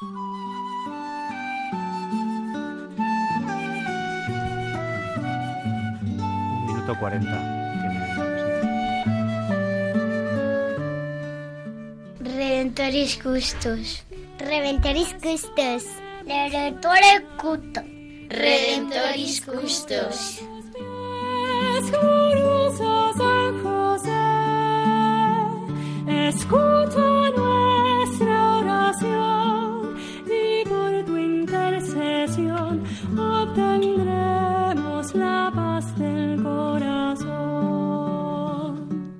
Un minuto cuarenta. Redentoris Custos. Redentoris Custos. Redentore Cuto. Redentoris Custos. Glorioso San José, escucha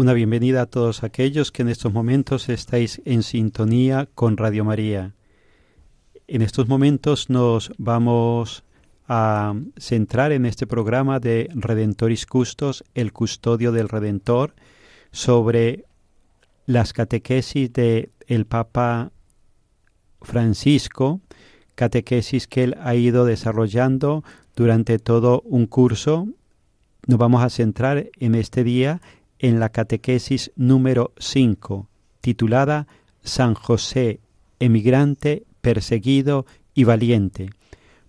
Una bienvenida a todos aquellos que en estos momentos estáis en sintonía con Radio María. En estos momentos nos vamos a centrar en este programa de Redentoris Custos, el custodio del Redentor, sobre las catequesis de el Papa Francisco, catequesis que él ha ido desarrollando durante todo un curso. Nos vamos a centrar en este día en la catequesis número 5, titulada San José, emigrante, perseguido y valiente.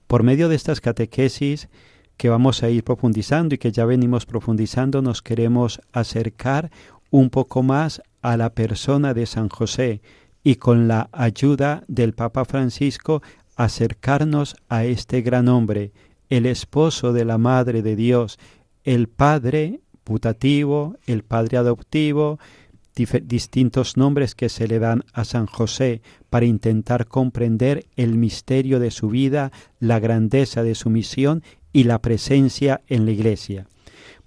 Por medio de estas catequesis que vamos a ir profundizando y que ya venimos profundizando, nos queremos acercar un poco más a la persona de San José y con la ayuda del Papa Francisco acercarnos a este gran hombre, el esposo de la Madre de Dios, el Padre el Padre adoptivo, distintos nombres que se le dan a San José para intentar comprender el misterio de su vida, la grandeza de su misión y la presencia en la Iglesia.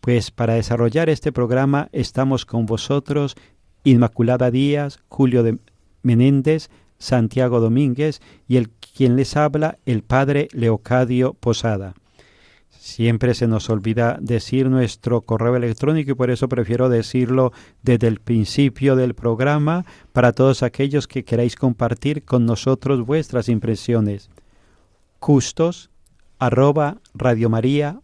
Pues para desarrollar este programa estamos con vosotros Inmaculada Díaz, Julio de Menéndez, Santiago Domínguez y el quien les habla, el Padre Leocadio Posada. Siempre se nos olvida decir nuestro correo electrónico y por eso prefiero decirlo desde el principio del programa para todos aquellos que queráis compartir con nosotros vuestras impresiones. Custos arroba radiomaria.es.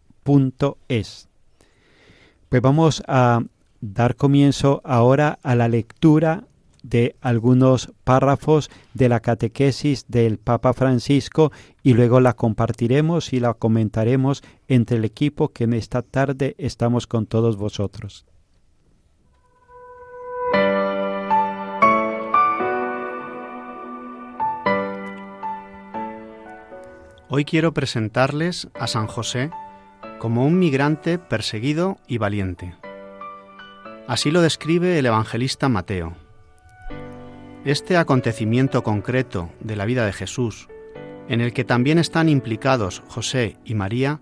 Pues vamos a dar comienzo ahora a la lectura de algunos párrafos de la catequesis del Papa Francisco y luego la compartiremos y la comentaremos entre el equipo que en esta tarde estamos con todos vosotros. Hoy quiero presentarles a San José como un migrante perseguido y valiente. Así lo describe el evangelista Mateo. Este acontecimiento concreto de la vida de Jesús, en el que también están implicados José y María,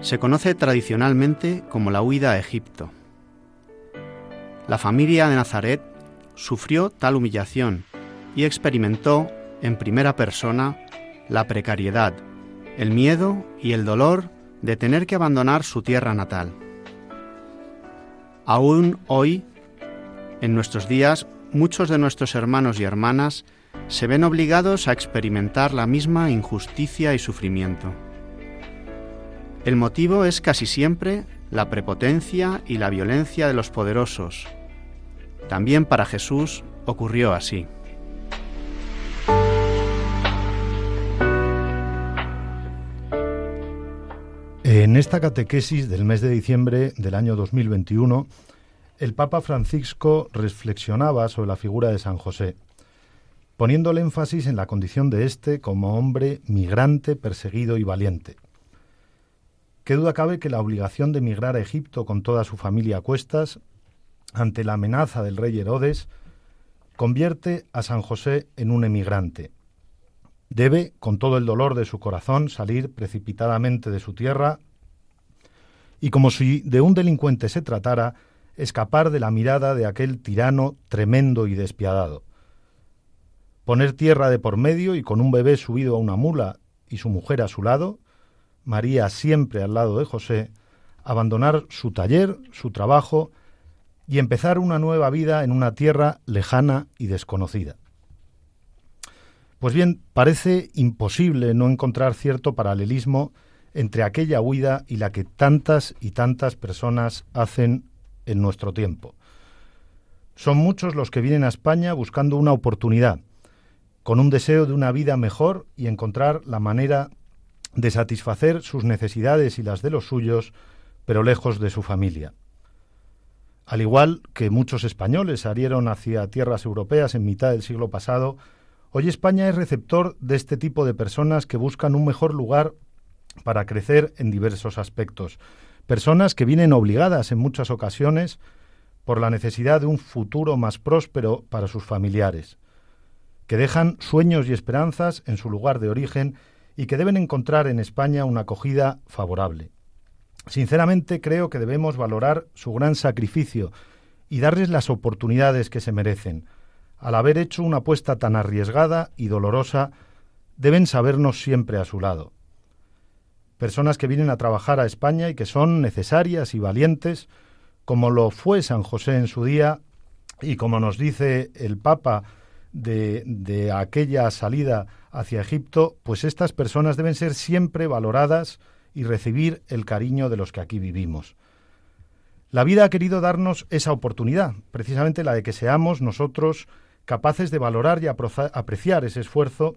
se conoce tradicionalmente como la huida a Egipto. La familia de Nazaret sufrió tal humillación y experimentó en primera persona la precariedad, el miedo y el dolor de tener que abandonar su tierra natal. Aún hoy, en nuestros días, muchos de nuestros hermanos y hermanas se ven obligados a experimentar la misma injusticia y sufrimiento. El motivo es casi siempre la prepotencia y la violencia de los poderosos. También para Jesús ocurrió así. En esta catequesis del mes de diciembre del año 2021, el Papa Francisco reflexionaba sobre la figura de San José, poniendo el énfasis en la condición de éste como hombre migrante, perseguido y valiente. Qué duda cabe que la obligación de emigrar a Egipto con toda su familia a cuestas, ante la amenaza del rey Herodes, convierte a San José en un emigrante. Debe, con todo el dolor de su corazón, salir precipitadamente de su tierra y, como si de un delincuente se tratara, escapar de la mirada de aquel tirano tremendo y despiadado. Poner tierra de por medio y con un bebé subido a una mula y su mujer a su lado, María siempre al lado de José, abandonar su taller, su trabajo, y empezar una nueva vida en una tierra lejana y desconocida. Pues bien, parece imposible no encontrar cierto paralelismo entre aquella huida y la que tantas y tantas personas hacen en nuestro tiempo. Son muchos los que vienen a España buscando una oportunidad, con un deseo de una vida mejor y encontrar la manera de satisfacer sus necesidades y las de los suyos, pero lejos de su familia. Al igual que muchos españoles salieron hacia tierras europeas en mitad del siglo pasado, hoy España es receptor de este tipo de personas que buscan un mejor lugar para crecer en diversos aspectos, personas que vienen obligadas en muchas ocasiones por la necesidad de un futuro más próspero para sus familiares, que dejan sueños y esperanzas en su lugar de origen y que deben encontrar en España una acogida favorable. Sinceramente creo que debemos valorar su gran sacrificio y darles las oportunidades que se merecen. Al haber hecho una apuesta tan arriesgada y dolorosa, deben sabernos siempre a su lado. Personas que vienen a trabajar a España y que son necesarias y valientes, como lo fue San José en su día y como nos dice el Papa de, aquella salida hacia Egipto, pues estas personas deben ser siempre valoradas y recibir el cariño de los que aquí vivimos. La vida ha querido darnos esa oportunidad, precisamente la de que seamos nosotros capaces de valorar y apreciar ese esfuerzo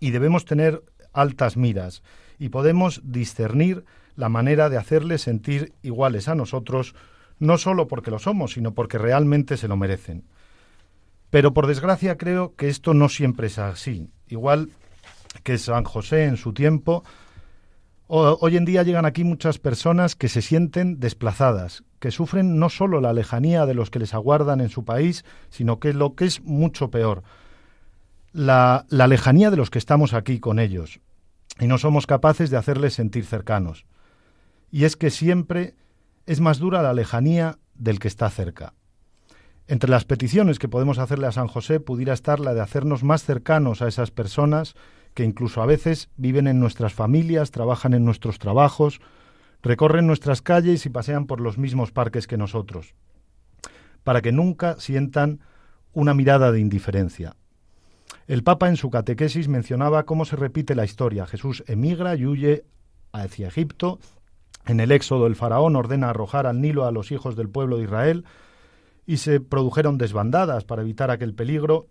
y debemos tener altas miras y podemos discernir la manera de hacerles sentir iguales a nosotros, no solo porque lo somos, sino porque realmente se lo merecen. Pero por desgracia creo que esto no siempre es así. Igual que San José en su tiempo, hoy en día llegan aquí muchas personas que se sienten desplazadas, que sufren no solo la lejanía de los que les aguardan en su país, sino que lo que es mucho peor, la, la lejanía de los que estamos aquí con ellos, y no somos capaces de hacerles sentir cercanos. Y es que siempre es más dura la lejanía del que está cerca. Entre las peticiones que podemos hacerle a San José pudiera estar la de hacernos más cercanos a esas personas que incluso a veces viven en nuestras familias, trabajan en nuestros trabajos, recorren nuestras calles y pasean por los mismos parques que nosotros, para que nunca sientan una mirada de indiferencia. El Papa en su catequesis mencionaba cómo se repite la historia. Jesús emigra y huye hacia Egipto. En el Éxodo el faraón ordena arrojar al Nilo a los hijos del pueblo de Israel y se produjeron desbandadas para evitar aquel peligro.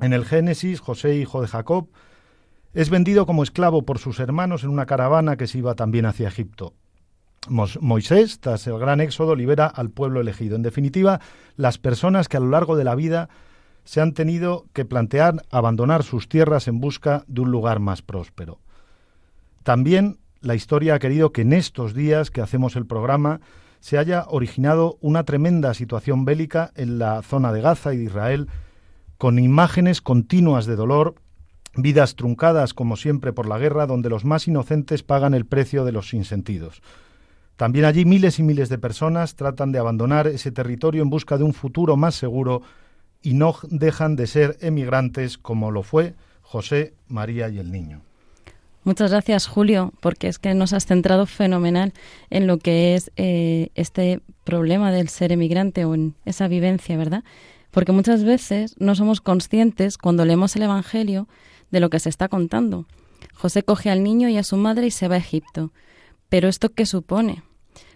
En el Génesis, José, hijo de Jacob, es vendido como esclavo por sus hermanos en una caravana que se iba también hacia Egipto. Moisés, tras el gran éxodo, libera al pueblo elegido. En definitiva, las personas que a lo largo de la vida se han tenido que plantear abandonar sus tierras en busca de un lugar más próspero. También la historia ha querido que en estos días que hacemos el programa se haya originado una tremenda situación bélica en la zona de Gaza y de Israel, con imágenes continuas de dolor vidas truncadas como siempre por la guerra, donde los más inocentes pagan el precio de los sinsentidos. También allí miles y miles de personas tratan de abandonar ese territorio en busca de un futuro más seguro y no dejan de ser emigrantes como lo fue José, María y el niño. Muchas gracias, Julio, porque es que nos has centrado fenomenal en lo que es eh, este problema del ser emigrante o en esa vivencia, ¿verdad? Porque muchas veces no somos conscientes cuando leemos el Evangelio de lo que se está contando. José coge al niño y a su madre y se va a Egipto. ¿Pero esto qué supone?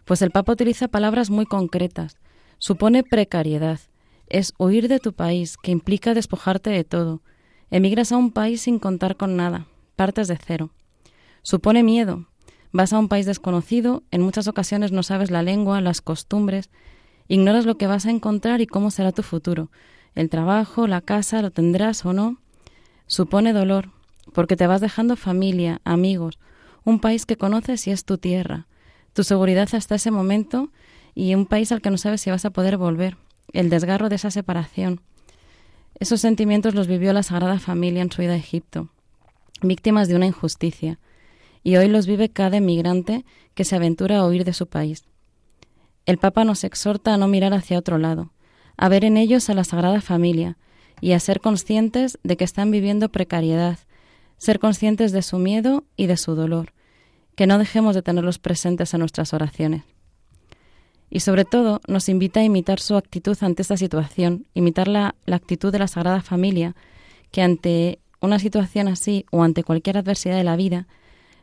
Pues el Papa utiliza palabras muy concretas. Supone precariedad. Es huir de tu país, que implica despojarte de todo. Emigras a un país sin contar con nada. Partes de cero. Supone miedo. Vas a un país desconocido, en muchas ocasiones no sabes la lengua, las costumbres, ignoras lo que vas a encontrar y cómo será tu futuro. El trabajo, la casa, lo tendrás o no. Supone dolor, porque te vas dejando familia, amigos, un país que conoces y es tu tierra, tu seguridad hasta ese momento y un país al que no sabes si vas a poder volver, el desgarro de esa separación. Esos sentimientos los vivió la Sagrada Familia en su ida a Egipto, víctimas de una injusticia, y hoy los vive cada emigrante que se aventura a huir de su país. El Papa nos exhorta a no mirar hacia otro lado, a ver en ellos a la Sagrada Familia y a ser conscientes de que están viviendo precariedad, ser conscientes de su miedo y de su dolor, que no dejemos de tenerlos presentes en nuestras oraciones. Y sobre todo nos invita a imitar su actitud ante esta situación, imitar la, la actitud de la Sagrada Familia, que ante una situación así o ante cualquier adversidad de la vida,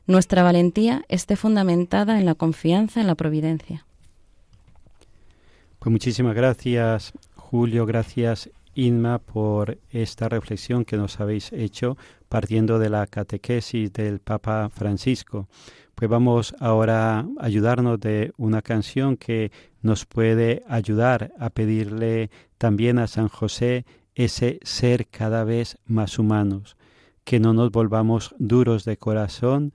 nuestra valentía esté fundamentada en la confianza en la providencia. Pues muchísimas gracias, Julio, gracias, Inma, por esta reflexión que nos habéis hecho partiendo de la catequesis del Papa Francisco. Pues vamos ahora a ayudarnos de una canción que nos puede ayudar a pedirle también a San José ese ser cada vez más humanos, que no nos volvamos duros de corazón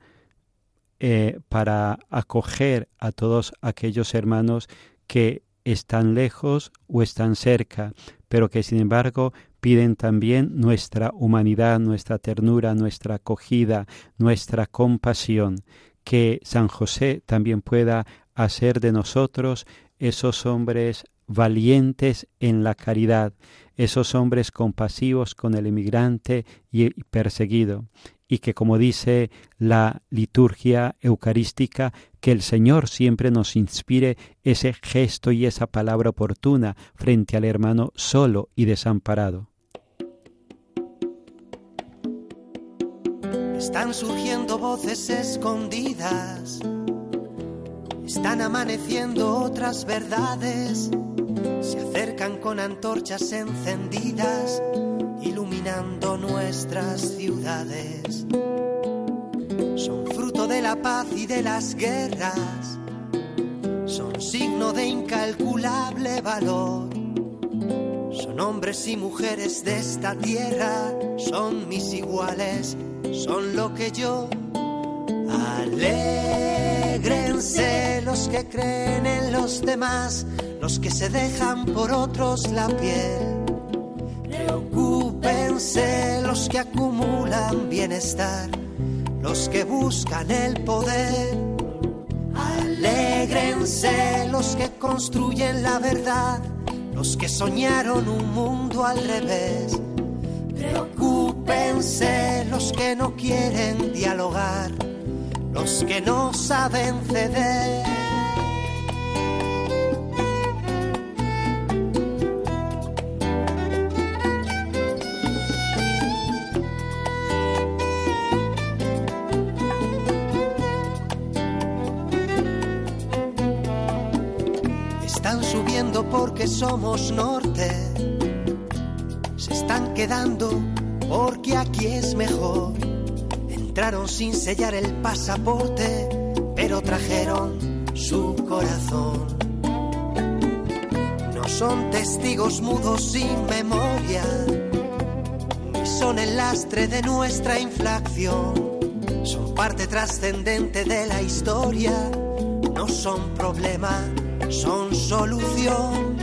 eh, para acoger a todos aquellos hermanos que están lejos o están cerca, pero que sin embargo piden también nuestra humanidad, nuestra ternura, nuestra acogida, nuestra compasión que San José también pueda hacer de nosotros esos hombres valientes en la caridad, esos hombres compasivos con el emigrante y perseguido, y que como dice la liturgia eucarística, que el Señor siempre nos inspire ese gesto y esa palabra oportuna frente al hermano solo y desamparado. Están surgiendo voces escondidas, están amaneciendo otras verdades, se acercan con antorchas encendidas, iluminando nuestras ciudades. Son fruto de la paz y de las guerras, son signo de incalculable valor. Son hombres y mujeres de esta tierra, son mis iguales son lo que yo. Alégrense los que creen en los demás, los que se dejan por otros la piel. Preocúpense los que acumulan bienestar, los que buscan el poder. Alégrense los que construyen la verdad, los que soñaron un mundo al revés. Preocúpense los que no quieren dialogar, los que no saben ceder. Están subiendo porque somos norte, se están quedando porque aquí es mejor. Entraron sin sellar el pasaporte, pero trajeron su corazón. No son testigos mudos sin memoria, ni son el lastre de nuestra inflación. Son parte trascendente de la historia, no son problema, son solución.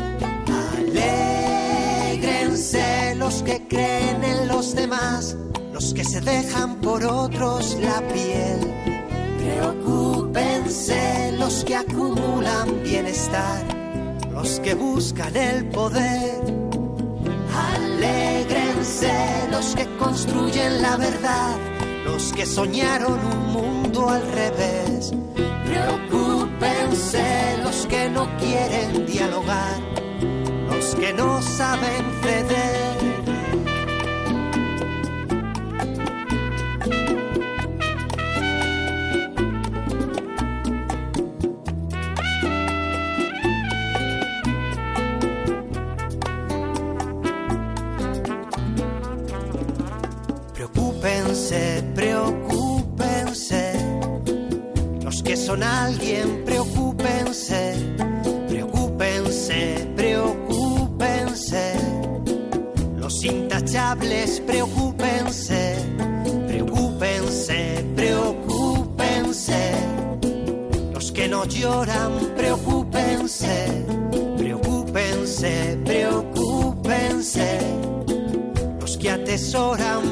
Alégrense los que creen en los demás, los que se dejan por otros la piel. Preocúpense los que acumulan bienestar, los que buscan el poder. Alégrense los que construyen la verdad, los que soñaron un mundo al revés. Preocúpense los que no quieren dialogar, los que no saben ceder.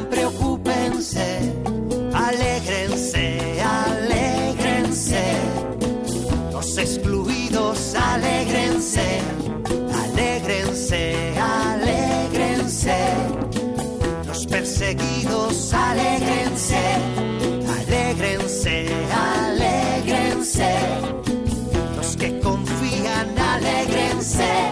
preocúpense, alégrense, alégrense. Los excluidos, alégrense, alégrense, alégrense. Los perseguidos, alégrense, alégrense, alégrense. Los que confían, alégrense.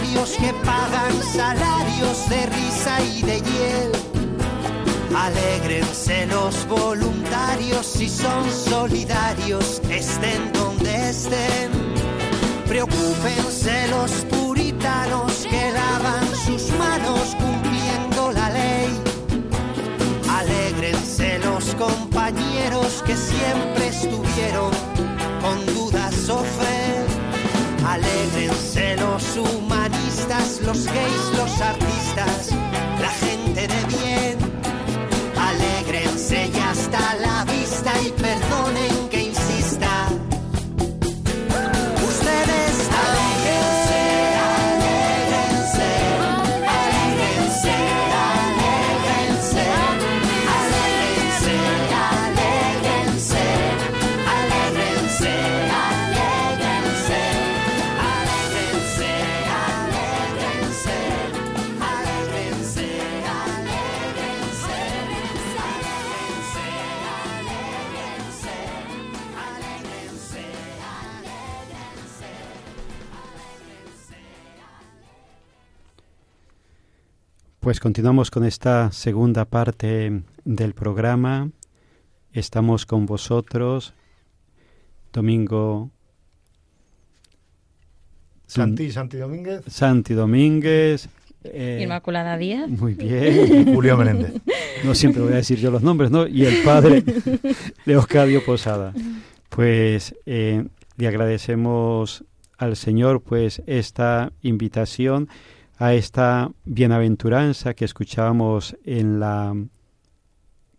Que pagan salarios de risa y de hiel. Alégrense los voluntarios si son solidarios, estén donde estén. Preocúpense los puritanos que lavan sus manos cumpliendo la ley. Alégrense los compañeros que siempre estuvieron con dudas o fe. Alégrense los los gays, los artistas, la gente de bien. Alégrense y hasta la Pues continuamos con esta segunda parte del programa. Estamos con vosotros, Domingo Santi, Santi Domínguez. Santi Domínguez. eh, Inmaculada Díaz. Muy bien. Julio Menéndez. No siempre voy a decir yo los nombres, ¿no? Y el padre Leoscadio Posada. Pues eh, le agradecemos al Señor pues esta invitación a esta bienaventuranza que escuchábamos en la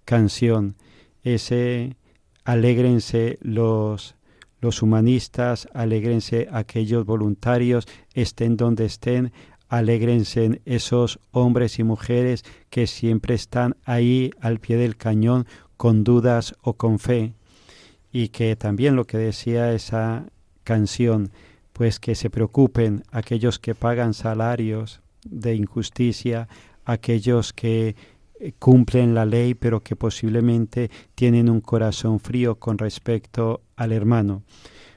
canción, ese alégrense los los humanistas, alégrense aquellos voluntarios, estén donde estén, alégrense esos hombres y mujeres que siempre están ahí al pie del cañón con dudas o con fe. Y que también lo que decía esa canción, pues que se preocupen aquellos que pagan salarios de injusticia, aquellos que eh, cumplen la ley pero que posiblemente tienen un corazón frío con respecto al hermano.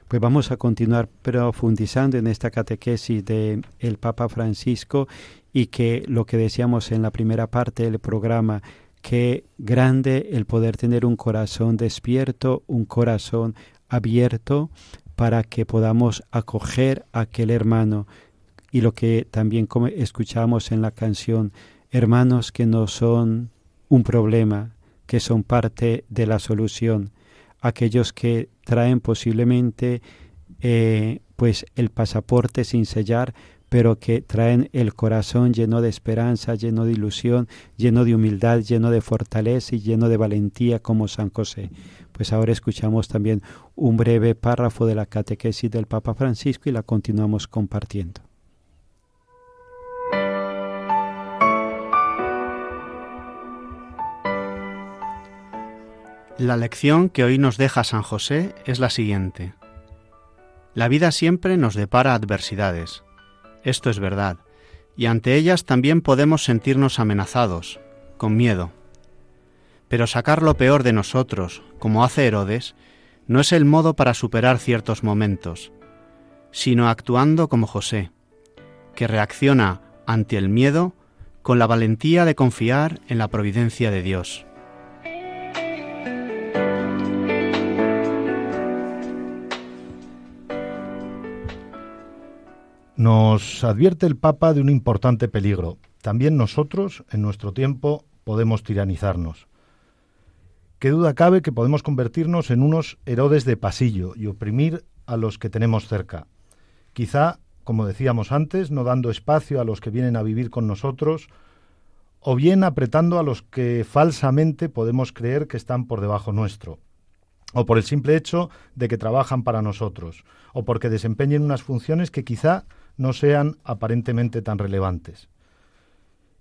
Pues vamos a continuar profundizando en esta catequesis de el Papa Francisco y que lo que decíamos en la primera parte del programa, que grande el poder tener un corazón despierto, un corazón abierto para que podamos acoger a aquel hermano. Y lo que también escuchamos en la canción, hermanos que no son un problema, que son parte de la solución, aquellos que traen posiblemente eh, pues el pasaporte sin sellar, pero que traen el corazón lleno de esperanza, lleno de ilusión, lleno de humildad, lleno de fortaleza y lleno de valentía como San José. Pues ahora escuchamos también un breve párrafo de la catequesis del Papa Francisco y la continuamos compartiendo. La lección que hoy nos deja San José es la siguiente. La vida siempre nos depara adversidades. Esto es verdad, y ante ellas también podemos sentirnos amenazados, con miedo. Pero sacar lo peor de nosotros, como hace Herodes, no es el modo para superar ciertos momentos, sino actuando como José, que reacciona ante el miedo con la valentía de confiar en la providencia de Dios. Nos advierte el Papa de un importante peligro. También nosotros, en nuestro tiempo, podemos tiranizarnos. Qué duda cabe que podemos convertirnos en unos Herodes de pasillo y oprimir a los que tenemos cerca. Quizá, como decíamos antes, no dando espacio a los que vienen a vivir con nosotros, o bien apretando a los que falsamente podemos creer que están por debajo nuestro, o por el simple hecho de que trabajan para nosotros, o porque desempeñen unas funciones que quizá no sean aparentemente tan relevantes.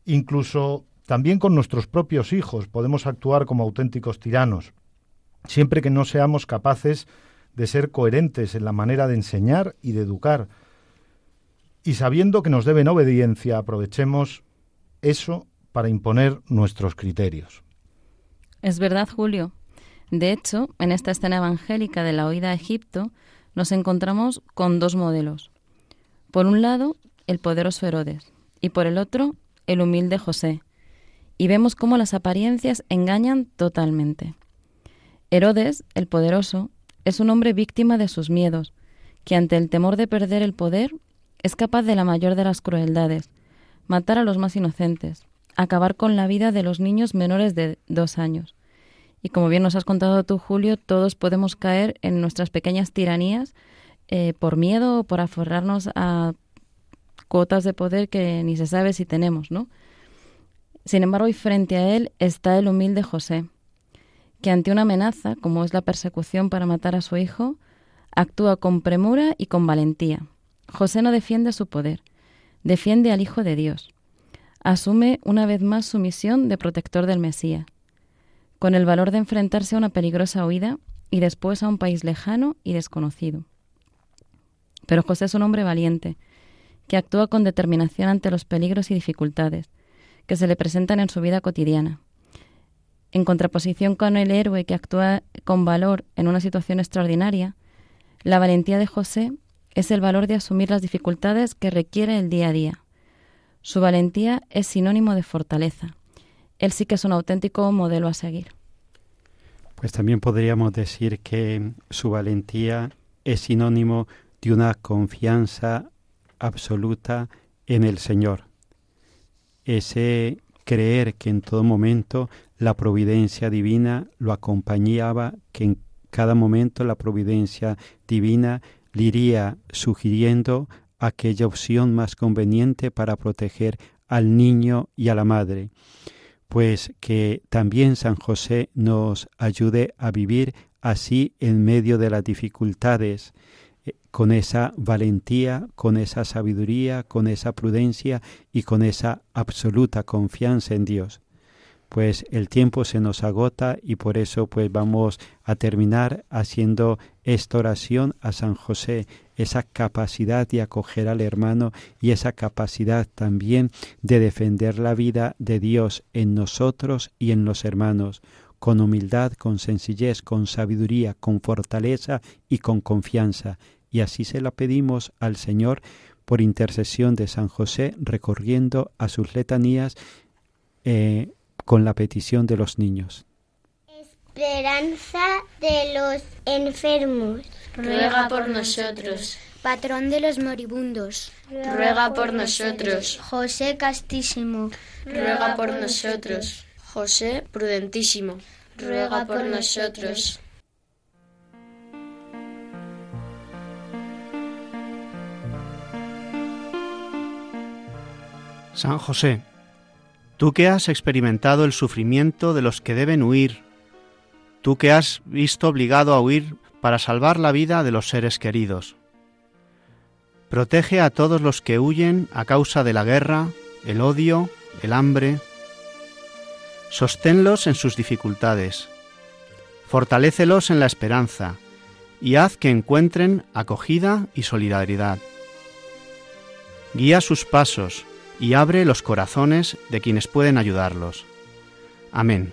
Incluso también con nuestros propios hijos podemos actuar como auténticos tiranos, siempre que no seamos capaces de ser coherentes en la manera de enseñar y de educar. Y sabiendo que nos deben obediencia, aprovechemos eso para imponer nuestros criterios. Es verdad, Julio. De hecho, en esta escena evangélica de la huida a Egipto, nos encontramos con dos modelos. Por un lado, el poderoso Herodes, y por el otro, el humilde José. Y vemos cómo las apariencias engañan totalmente. Herodes, el poderoso, es un hombre víctima de sus miedos, que ante el temor de perder el poder es capaz de la mayor de las crueldades, matar a los más inocentes, acabar con la vida de los niños menores de dos años. Y como bien nos has contado tú, Julio, todos podemos caer en nuestras pequeñas tiranías eh, por miedo o por aferrarnos a cuotas de poder que ni se sabe si tenemos, ¿no? Sin embargo, y frente a él está el humilde José, que ante una amenaza, como es la persecución para matar a su hijo, actúa con premura y con valentía. José no defiende su poder, defiende al Hijo de Dios asume una vez más su misión de protector del Mesías, con el valor de enfrentarse a una peligrosa huida y después a un país lejano y desconocido. Pero José es un hombre valiente, que actúa con determinación ante los peligros y dificultades que se le presentan en su vida cotidiana. En contraposición con el héroe que actúa con valor en una situación extraordinaria, la valentía de José es el valor de asumir las dificultades que requiere el día a día, su valentía es sinónimo de fortaleza. Él sí que es un auténtico modelo a seguir. Pues también podríamos decir que su valentía es sinónimo de una confianza absoluta en el Señor. Ese creer que en todo momento la providencia divina lo acompañaba, que en cada momento la providencia divina le iría sugiriendo aquella opción más conveniente para proteger al niño y a la madre. Pues que también San José nos ayude a vivir así en medio de las dificultades, con esa valentía, con esa sabiduría, con esa prudencia y con esa absoluta confianza en Dios. Pues el tiempo se nos agota y por eso pues vamos a terminar haciendo esta oración a San José esa capacidad de acoger al hermano y esa capacidad también de defender la vida de Dios en nosotros y en los hermanos, con humildad, con sencillez, con sabiduría, con fortaleza y con confianza. Y así se la pedimos al Señor por intercesión de San José, recorriendo a sus letanías eh, con la petición de los niños. Esperanza de los enfermos. Ruega por nosotros. Patrón de los moribundos. Ruega por nosotros. José Castísimo. Ruega por nosotros. José Prudentísimo. Ruega por nosotros. San José, tú que has experimentado el sufrimiento de los que deben huir tú que has visto obligado a huir para salvar la vida de los seres queridos. Protege a todos los que huyen a causa de la guerra, el odio, el hambre. Sosténlos en sus dificultades. Fortalécelos en la esperanza y haz que encuentren acogida y solidaridad. Guía sus pasos y abre los corazones de quienes pueden ayudarlos. Amén.